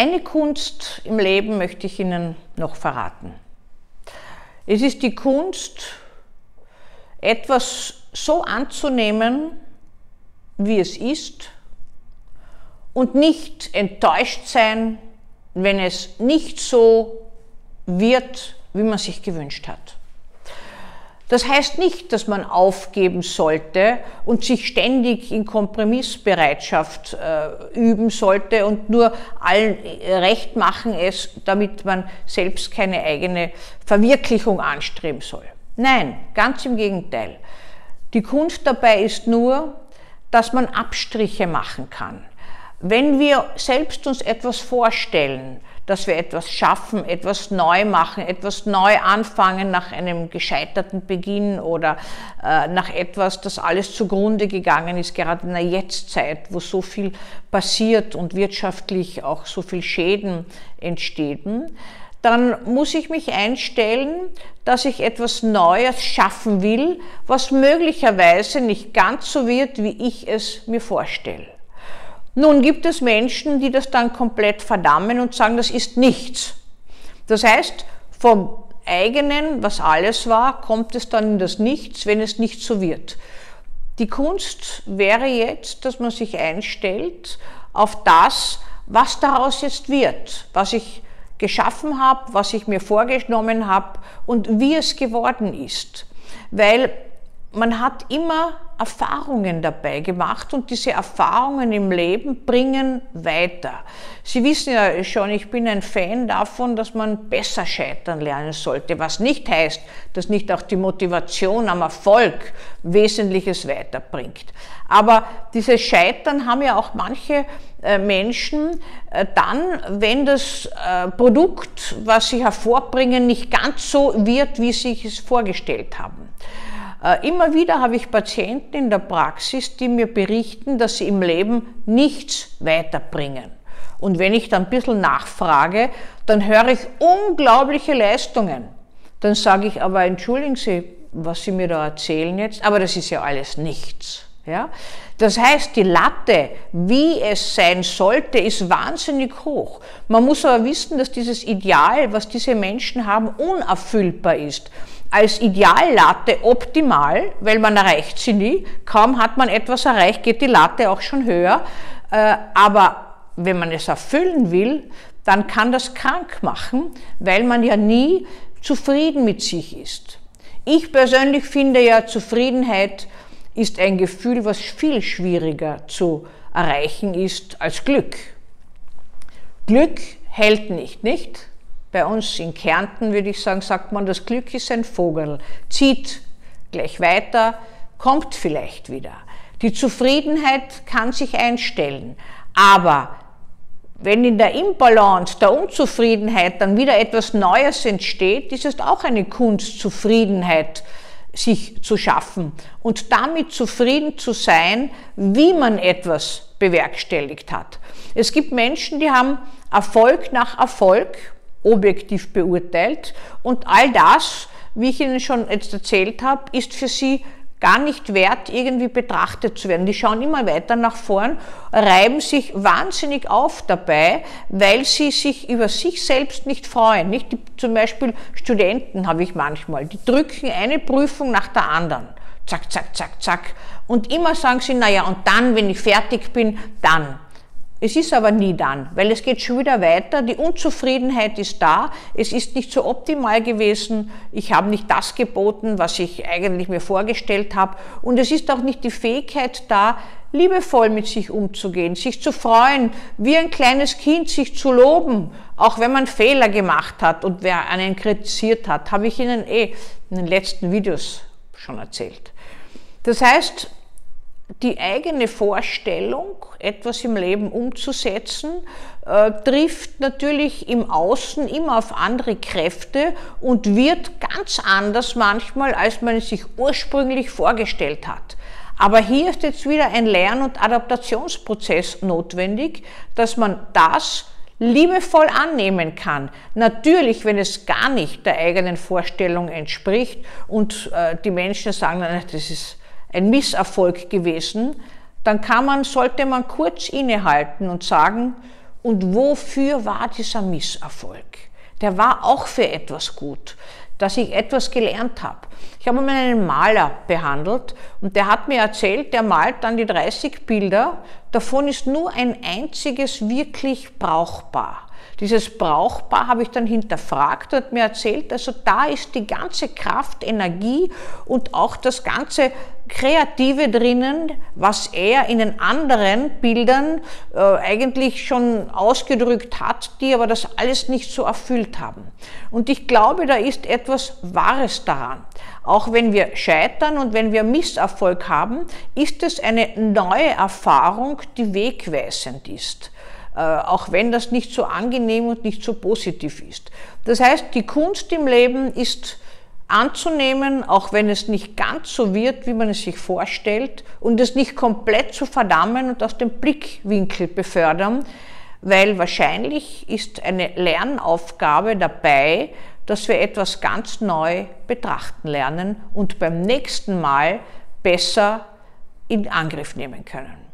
Eine Kunst im Leben möchte ich Ihnen noch verraten. Es ist die Kunst, etwas so anzunehmen, wie es ist und nicht enttäuscht sein, wenn es nicht so wird, wie man sich gewünscht hat. Das heißt nicht, dass man aufgeben sollte und sich ständig in Kompromissbereitschaft äh, üben sollte und nur allen recht machen es, damit man selbst keine eigene Verwirklichung anstreben soll. Nein, ganz im Gegenteil. Die Kunst dabei ist nur, dass man Abstriche machen kann. Wenn wir selbst uns etwas vorstellen, dass wir etwas schaffen, etwas neu machen, etwas neu anfangen nach einem gescheiterten Beginn oder äh, nach etwas, das alles zugrunde gegangen ist, gerade in der Jetztzeit, wo so viel passiert und wirtschaftlich auch so viel Schäden entstehen, dann muss ich mich einstellen, dass ich etwas Neues schaffen will, was möglicherweise nicht ganz so wird, wie ich es mir vorstelle. Nun gibt es Menschen, die das dann komplett verdammen und sagen, das ist nichts. Das heißt, vom eigenen, was alles war, kommt es dann in das Nichts, wenn es nicht so wird. Die Kunst wäre jetzt, dass man sich einstellt auf das, was daraus jetzt wird, was ich geschaffen habe, was ich mir vorgenommen habe und wie es geworden ist. Weil man hat immer Erfahrungen dabei gemacht und diese Erfahrungen im Leben bringen weiter. Sie wissen ja schon, ich bin ein Fan davon, dass man besser scheitern lernen sollte, was nicht heißt, dass nicht auch die Motivation am Erfolg Wesentliches weiterbringt. Aber dieses Scheitern haben ja auch manche äh, Menschen äh, dann, wenn das äh, Produkt, was sie hervorbringen, nicht ganz so wird, wie sie es vorgestellt haben. Äh, immer wieder habe ich Patienten in der Praxis, die mir berichten, dass sie im Leben nichts weiterbringen. Und wenn ich dann ein bisschen nachfrage, dann höre ich unglaubliche Leistungen. Dann sage ich aber, entschuldigen Sie, was Sie mir da erzählen jetzt, aber das ist ja alles nichts. Ja? Das heißt, die Latte, wie es sein sollte, ist wahnsinnig hoch. Man muss aber wissen, dass dieses Ideal, was diese Menschen haben, unerfüllbar ist als Ideallatte optimal, weil man erreicht sie nie. Kaum hat man etwas erreicht, geht die Latte auch schon höher. Äh, aber wenn man es erfüllen will, dann kann das krank machen, weil man ja nie zufrieden mit sich ist. Ich persönlich finde ja, Zufriedenheit ist ein Gefühl, was viel schwieriger zu erreichen ist als Glück. Glück hält nicht, nicht? Bei uns in Kärnten würde ich sagen, sagt man, das Glück ist ein Vogel, zieht gleich weiter, kommt vielleicht wieder. Die Zufriedenheit kann sich einstellen, aber wenn in der Imbalance der Unzufriedenheit dann wieder etwas Neues entsteht, ist es auch eine Kunst, Zufriedenheit sich zu schaffen und damit zufrieden zu sein, wie man etwas bewerkstelligt hat. Es gibt Menschen, die haben Erfolg nach Erfolg objektiv beurteilt. Und all das, wie ich Ihnen schon jetzt erzählt habe, ist für Sie gar nicht wert, irgendwie betrachtet zu werden. Die schauen immer weiter nach vorn, reiben sich wahnsinnig auf dabei, weil sie sich über sich selbst nicht freuen. Nicht? Die, zum Beispiel Studenten habe ich manchmal, die drücken eine Prüfung nach der anderen. Zack, zack, zack, zack. Und immer sagen sie, naja, und dann, wenn ich fertig bin, dann. Es ist aber nie dann, weil es geht schon wieder weiter. Die Unzufriedenheit ist da. Es ist nicht so optimal gewesen. Ich habe nicht das geboten, was ich eigentlich mir vorgestellt habe. Und es ist auch nicht die Fähigkeit da, liebevoll mit sich umzugehen, sich zu freuen, wie ein kleines Kind sich zu loben, auch wenn man Fehler gemacht hat und wer einen kritisiert hat, habe ich Ihnen eh in den letzten Videos schon erzählt. Das heißt, die eigene Vorstellung, etwas im Leben umzusetzen, äh, trifft natürlich im Außen immer auf andere Kräfte und wird ganz anders manchmal, als man es sich ursprünglich vorgestellt hat. Aber hier ist jetzt wieder ein Lern- und Adaptationsprozess notwendig, dass man das liebevoll annehmen kann. Natürlich, wenn es gar nicht der eigenen Vorstellung entspricht und äh, die Menschen sagen, das ist ein Misserfolg gewesen, dann kann man, sollte man kurz innehalten und sagen, Und wofür war dieser Misserfolg? Der war auch für etwas gut, dass ich etwas gelernt habe. Ich habe mal einen Maler behandelt und der hat mir erzählt, der malt dann die 30 Bilder, davon ist nur ein einziges wirklich brauchbar. Dieses Brauchbar habe ich dann hinterfragt und mir erzählt, also da ist die ganze Kraft, Energie und auch das ganze Kreative drinnen, was er in den anderen Bildern äh, eigentlich schon ausgedrückt hat, die aber das alles nicht so erfüllt haben. Und ich glaube, da ist etwas Wahres daran. Auch wenn wir scheitern und wenn wir Misserfolg haben, ist es eine neue Erfahrung, die wegweisend ist. Äh, auch wenn das nicht so angenehm und nicht so positiv ist. Das heißt, die Kunst im Leben ist anzunehmen, auch wenn es nicht ganz so wird, wie man es sich vorstellt, und es nicht komplett zu verdammen und aus dem Blickwinkel befördern, weil wahrscheinlich ist eine Lernaufgabe dabei, dass wir etwas ganz neu betrachten lernen und beim nächsten Mal besser in Angriff nehmen können.